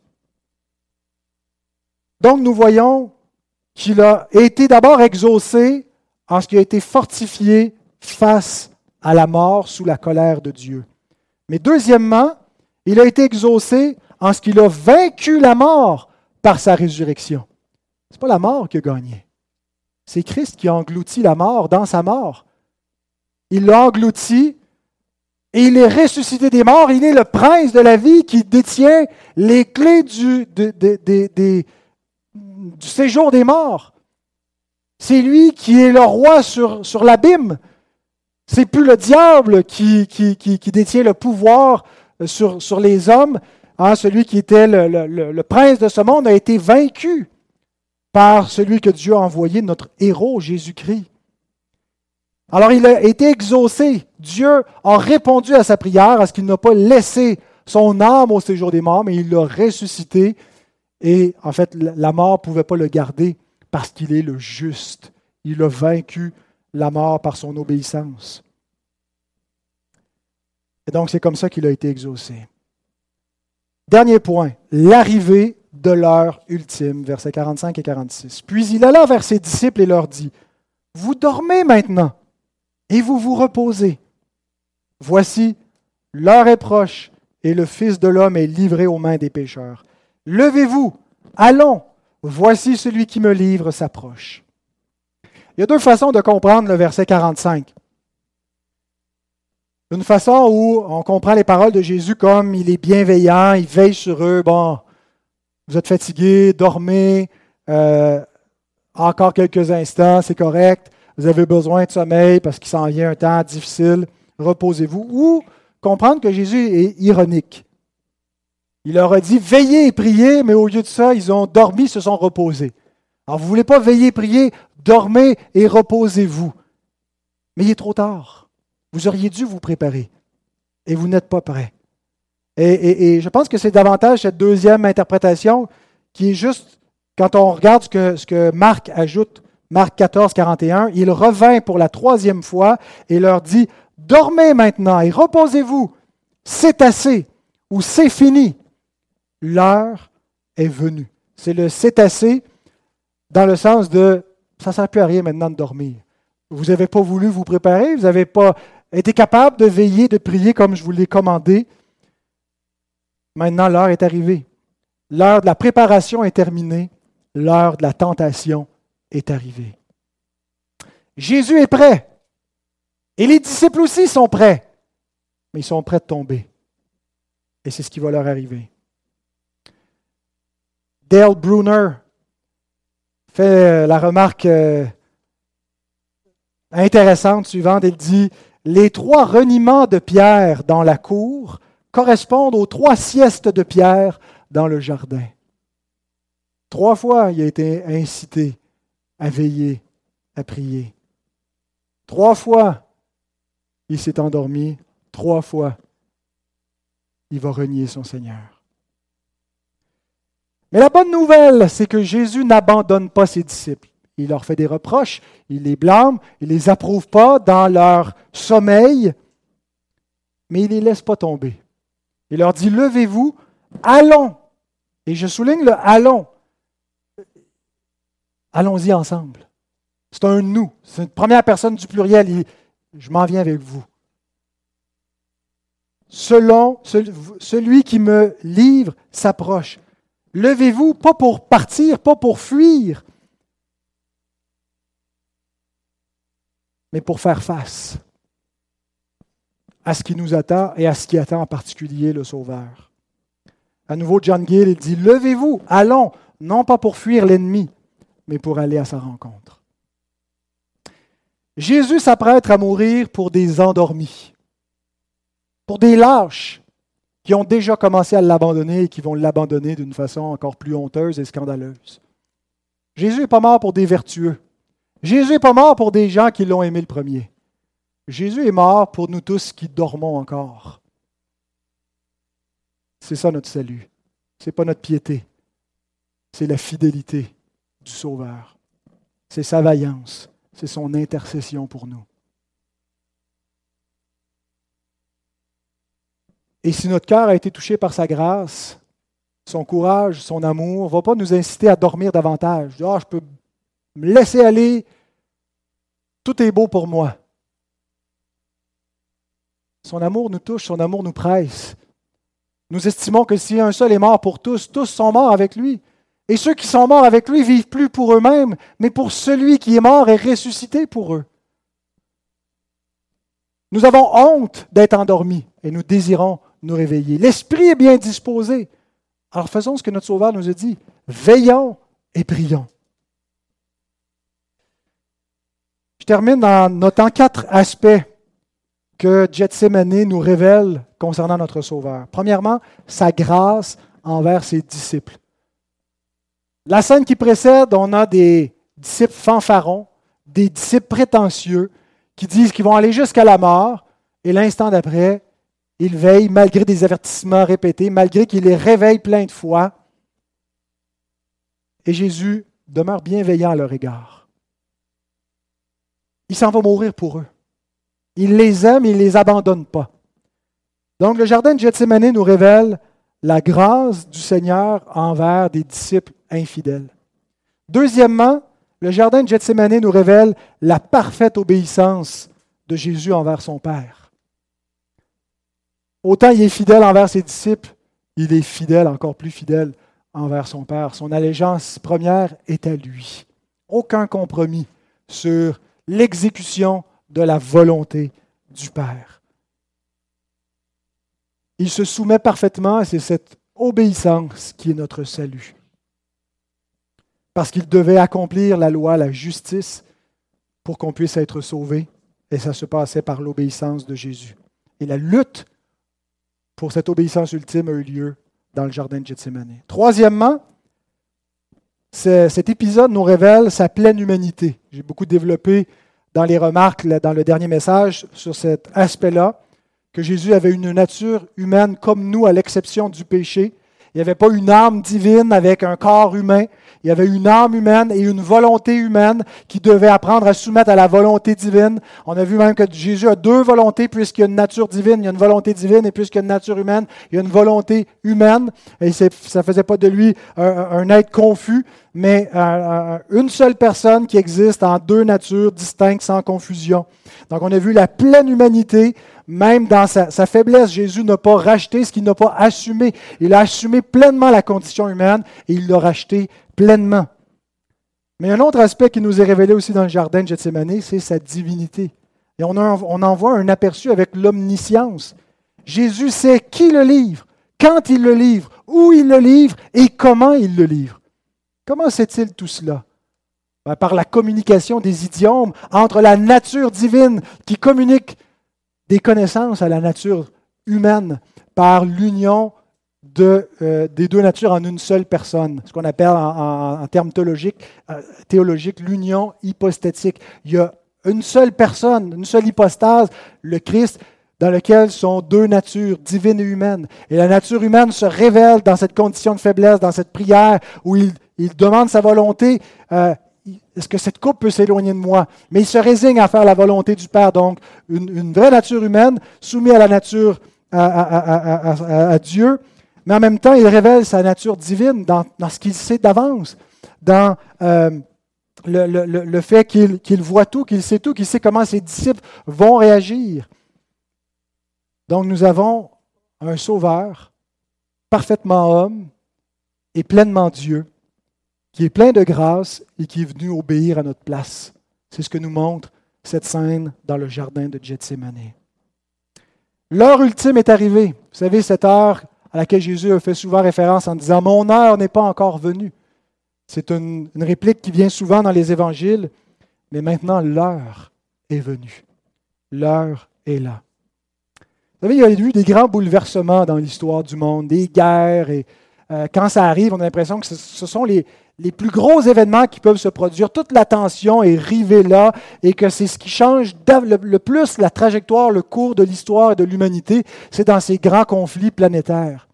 Donc nous voyons qu'il a été d'abord exaucé en ce qu'il a été fortifié face à la mort sous la colère de Dieu. Mais deuxièmement, il a été exaucé en ce qu'il a vaincu la mort par sa résurrection. Ce n'est pas la mort qui a gagné. C'est Christ qui a englouti la mort dans sa mort. Il l'a englouti et il est ressuscité des morts. Il est le prince de la vie qui détient les clés du, séjour des morts. C'est lui qui est le roi sur, l'abîme. C'est plus le diable qui, détient le pouvoir sur, sur les hommes. Hein, celui qui était le, prince de ce monde a été vaincu par celui que Dieu a envoyé, notre héros Jésus-Christ. Alors il a été exaucé. Dieu a répondu à sa prière, à ce qu'il n'a pas laissé son âme au séjour des morts, mais il l'a ressuscité. Et en fait, la mort ne pouvait pas le garder parce qu'il est le juste. Il a vaincu la mort par son obéissance. Et donc c'est comme ça qu'il a été exaucé. Dernier point, l'arrivée de l'heure ultime, versets 45 et 46. Puis il alla vers ses disciples et leur dit, Vous dormez maintenant et vous vous reposez. Voici, l'heure est proche et le Fils de l'homme est livré aux mains des pécheurs. Levez-vous, allons, voici celui qui me livre s'approche. Il y a deux façons de comprendre le verset 45. Une façon où on comprend les paroles de Jésus comme il est bienveillant, il veille sur eux. Bon, vous êtes fatigués, dormez, euh, encore quelques instants, c'est correct. Vous avez besoin de sommeil parce qu'il s'en vient un temps difficile. Reposez-vous. Ou comprendre que Jésus est ironique. Il leur a dit veillez et priez, mais au lieu de ça, ils ont dormi, se sont reposés. Alors, vous ne voulez pas veiller et prier, dormez et reposez-vous. Mais il est trop tard. Vous auriez dû vous préparer et vous n'êtes pas prêt. Et, je pense que c'est davantage cette deuxième interprétation qui est juste, quand on regarde ce que, ce que Marc ajoute, Marc 14, 41, il revint pour la troisième fois et leur dit, dormez maintenant et reposez-vous, c'est assez ou c'est fini, l'heure est venue. C'est le c'est assez dans le sens de, ça ne sert plus à rien maintenant de dormir. Vous n'avez pas voulu vous préparer, vous n'avez pas été capable de veiller, de prier comme je vous l'ai commandé. Maintenant, l'heure est arrivée. L'heure de la préparation est terminée. L'heure de la tentation est arrivée. Jésus est prêt. Et les disciples aussi sont prêts. Mais ils sont prêts de tomber. Et c'est ce qui va leur arriver. Dale Bruner fait la remarque euh, intéressante suivante. Il dit les trois reniements de Pierre dans la cour correspondent aux trois siestes de Pierre dans le jardin. Trois fois, il a été incité à veiller, à prier. Trois fois, il s'est endormi. Trois fois, il va renier son Seigneur. Mais la bonne nouvelle, c'est que Jésus n'abandonne pas ses disciples il leur fait des reproches, il les blâme, il ne les approuve pas dans leur sommeil, mais il ne les laisse pas tomber. Il leur dit, levez-vous, allons. Et je souligne le allons. Allons-y ensemble. C'est un nous. C'est une première personne du pluriel. je m'en viens avec vous. Selon celui qui me livre s'approche. Levez-vous, pas pour partir, pas pour fuir, mais pour faire face à ce qui nous attend et à ce qui attend en particulier le Sauveur. À nouveau, John Gill il dit Levez-vous, allons, non pas pour fuir l'ennemi, mais pour aller à sa rencontre. Jésus s'apprête à mourir pour des endormis, pour des lâches qui ont déjà commencé à l'abandonner et qui vont l'abandonner d'une façon encore plus honteuse et scandaleuse. Jésus n'est pas mort pour des vertueux. Jésus n'est pas mort pour des gens qui l'ont aimé le premier. Jésus est mort pour nous tous qui dormons encore. C'est ça notre salut. Ce n'est pas notre piété. C'est la fidélité du Sauveur. C'est sa vaillance. C'est son intercession pour nous. Et si notre cœur a été touché par sa grâce, son courage, son amour, ne va pas nous inciter à dormir davantage. Ah, je peux me laisser aller, tout est beau pour moi. Son amour nous touche, son amour nous presse. Nous estimons que si un seul est mort pour tous, tous sont morts avec lui. Et ceux qui sont morts avec lui vivent plus pour eux-mêmes, mais pour celui qui est mort et ressuscité pour eux. Nous avons honte d'être endormis et nous désirons nous réveiller. L'esprit est bien disposé. Alors faisons ce que notre Sauveur nous a dit. Veillons et prions. Je termine en notant quatre aspects que Gethsemane nous révèle concernant notre Sauveur. Premièrement, sa grâce envers ses disciples. La scène qui précède, on a des disciples fanfarons, des disciples prétentieux qui disent qu'ils vont aller jusqu'à la mort, et l'instant d'après, ils veillent malgré des avertissements répétés, malgré qu'ils les réveillent plein de fois. Et Jésus demeure bienveillant à leur égard. Il s'en va mourir pour eux. Il les aime, il ne les abandonne pas. Donc le jardin de Gethsemane nous révèle la grâce du Seigneur envers des disciples infidèles. Deuxièmement, le jardin de Gethsemane nous révèle la parfaite obéissance de Jésus envers son Père. Autant il est fidèle envers ses disciples, il est fidèle, encore plus fidèle envers son Père. Son allégeance première est à lui. Aucun compromis sur l'exécution de la volonté du Père. Il se soumet parfaitement et c'est cette obéissance qui est notre salut parce qu'il devait accomplir la loi, la justice, pour qu'on puisse être sauvé. Et ça se passait par l'obéissance de Jésus. Et la lutte pour cette obéissance ultime a eu lieu dans le jardin de Gethsemane. Troisièmement, cet épisode nous révèle sa pleine humanité. J'ai beaucoup développé dans les remarques, dans le dernier message, sur cet aspect-là, que Jésus avait une nature humaine comme nous, à l'exception du péché. Il n'y avait pas une âme divine avec un corps humain. Il y avait une âme humaine et une volonté humaine qui devait apprendre à soumettre à la volonté divine. On a vu même que Jésus a deux volontés puisqu'il y a une nature divine, il y a une volonté divine et puisqu'il y a une nature humaine, il y a une volonté humaine. Et ça ne faisait pas de lui un, être confus, mais une seule personne qui existe en deux natures distinctes sans confusion. Donc on a vu la pleine humanité même dans sa, faiblesse, Jésus n'a pas racheté ce qu'il n'a pas assumé. Il a assumé pleinement la condition humaine et il l'a racheté pleinement. Mais un autre aspect qui nous est révélé aussi dans le jardin de Gethsemane, c'est sa divinité. Et on, on en voit un aperçu avec l'omniscience. Jésus sait qui le livre, quand il le livre, où il le livre et comment il le livre. Comment sait-il tout cela? Ben, par la communication des idiomes entre la nature divine qui communique des connaissances à la nature humaine par l'union euh, des deux natures en une seule personne, ce qu'on appelle en, termes théologiques, euh, l'union hypostétique. Il y a une seule personne, une seule hypostase, le Christ, dans lequel sont deux natures, divines et humaines. Et la nature humaine se révèle dans cette condition de faiblesse, dans cette prière où il, il demande sa volonté. Euh, est-ce que cette coupe peut s'éloigner de moi? Mais il se résigne à faire la volonté du Père. Donc, une, vraie nature humaine soumise à la nature, à, Dieu, mais en même temps, il révèle sa nature divine dans, ce qu'il sait d'avance, dans euh, le, fait qu'il voit tout, qu'il sait tout, qu'il sait comment ses disciples vont réagir. Donc, nous avons un sauveur, parfaitement homme et pleinement Dieu qui est plein de grâce et qui est venu obéir à notre place. C'est ce que nous montre cette scène dans le jardin de Gethsemane. L'heure ultime est arrivée. Vous savez, cette heure à laquelle Jésus a fait souvent référence en disant Mon heure n'est pas encore venue. C'est une, une, réplique qui vient souvent dans les évangiles, mais maintenant l'heure est venue. L'heure est là. Vous savez, il y a eu des grands bouleversements dans l'histoire du monde, des guerres, et euh, quand ça arrive, on a l'impression que ce sont les, plus gros événements qui peuvent se produire, toute l'attention est rivée là et que c'est ce qui change le, plus la trajectoire, le cours de l'histoire et de l'humanité, c'est dans ces grands conflits planétaires.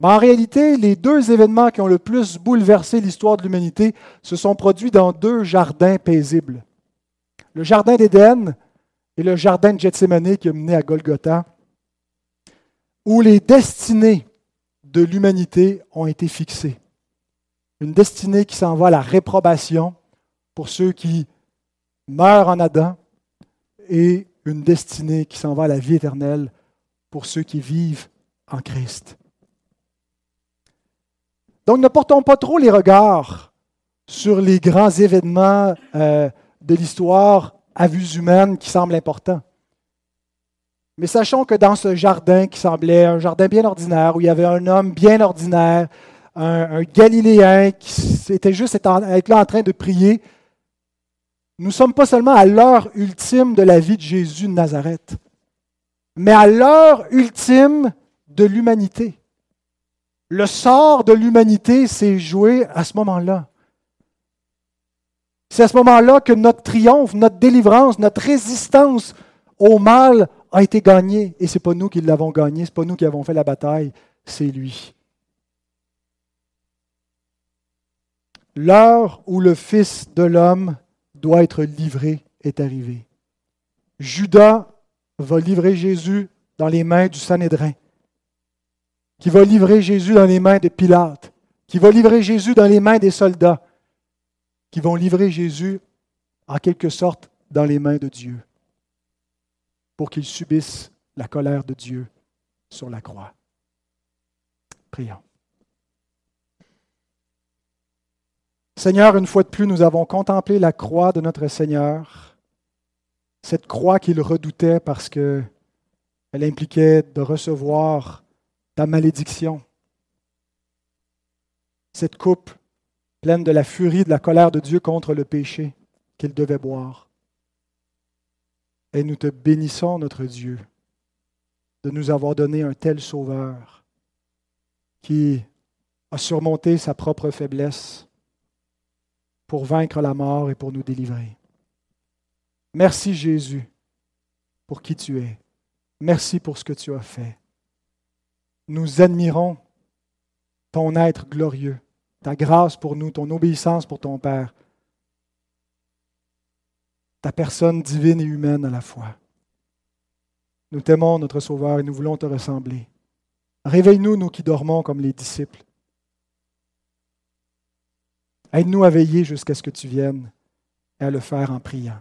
Mais en réalité, les deux événements qui ont le plus bouleversé l'histoire de l'humanité se sont produits dans deux jardins paisibles. Le jardin d'Éden et le jardin de Gethsemane qui a mené à Golgotha, où les destinées de l'humanité ont été fixées une destinée qui s'en va à la réprobation pour ceux qui meurent en Adam et une destinée qui s'en va à la vie éternelle pour ceux qui vivent en Christ. Donc ne portons pas trop les regards sur les grands événements euh, de l'histoire à vue humaine qui semblent importants. Mais sachons que dans ce jardin qui semblait un jardin bien ordinaire, où il y avait un homme bien ordinaire, un, Galiléen qui était juste être là en train de prier. Nous ne sommes pas seulement à l'heure ultime de la vie de Jésus de Nazareth, mais à l'heure ultime de l'humanité. Le sort de l'humanité s'est joué à ce moment-là. C'est à ce moment-là que notre triomphe, notre délivrance, notre résistance au mal a été gagnée. Et ce n'est pas nous qui l'avons gagné, ce n'est pas nous qui avons fait la bataille, c'est lui. L'heure où le Fils de l'homme doit être livré est arrivée. Judas va livrer Jésus dans les mains du Sanhédrin, qui va livrer Jésus dans les mains de Pilate, qui va livrer Jésus dans les mains des soldats, qui vont livrer Jésus en quelque sorte dans les mains de Dieu, pour qu'il subisse la colère de Dieu sur la croix. Prions. Seigneur, une fois de plus, nous avons contemplé la croix de notre Seigneur, cette croix qu'il redoutait parce qu'elle impliquait de recevoir ta malédiction, cette coupe pleine de la furie, de la colère de Dieu contre le péché qu'il devait boire. Et nous te bénissons, notre Dieu, de nous avoir donné un tel Sauveur qui a surmonté sa propre faiblesse pour vaincre la mort et pour nous délivrer. Merci Jésus pour qui tu es. Merci pour ce que tu as fait. Nous admirons ton être glorieux, ta grâce pour nous, ton obéissance pour ton Père, ta personne divine et humaine à la fois. Nous t'aimons, notre Sauveur, et nous voulons te ressembler. Réveille-nous, nous qui dormons comme les disciples. Aide-nous à veiller jusqu'à ce que tu viennes et à le faire en priant.